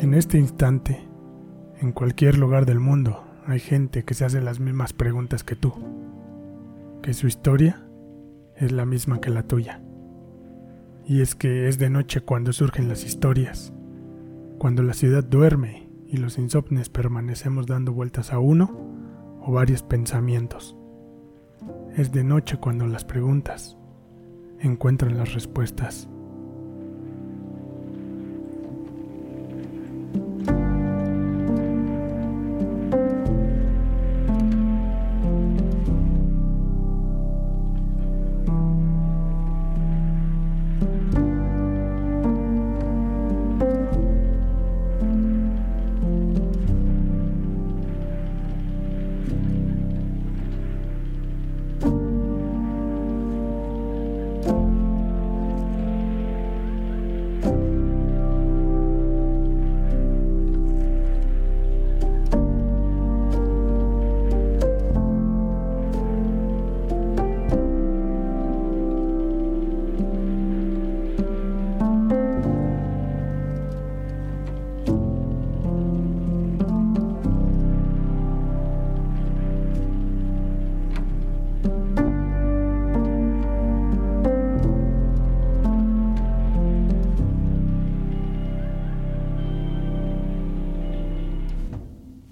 En este instante, en cualquier lugar del mundo, hay gente que se hace las mismas preguntas que tú, que su historia es la misma que la tuya. Y es que es de noche cuando surgen las historias, cuando la ciudad duerme y los insomnes permanecemos dando vueltas a uno o varios pensamientos. Es de noche cuando las preguntas encuentran las respuestas.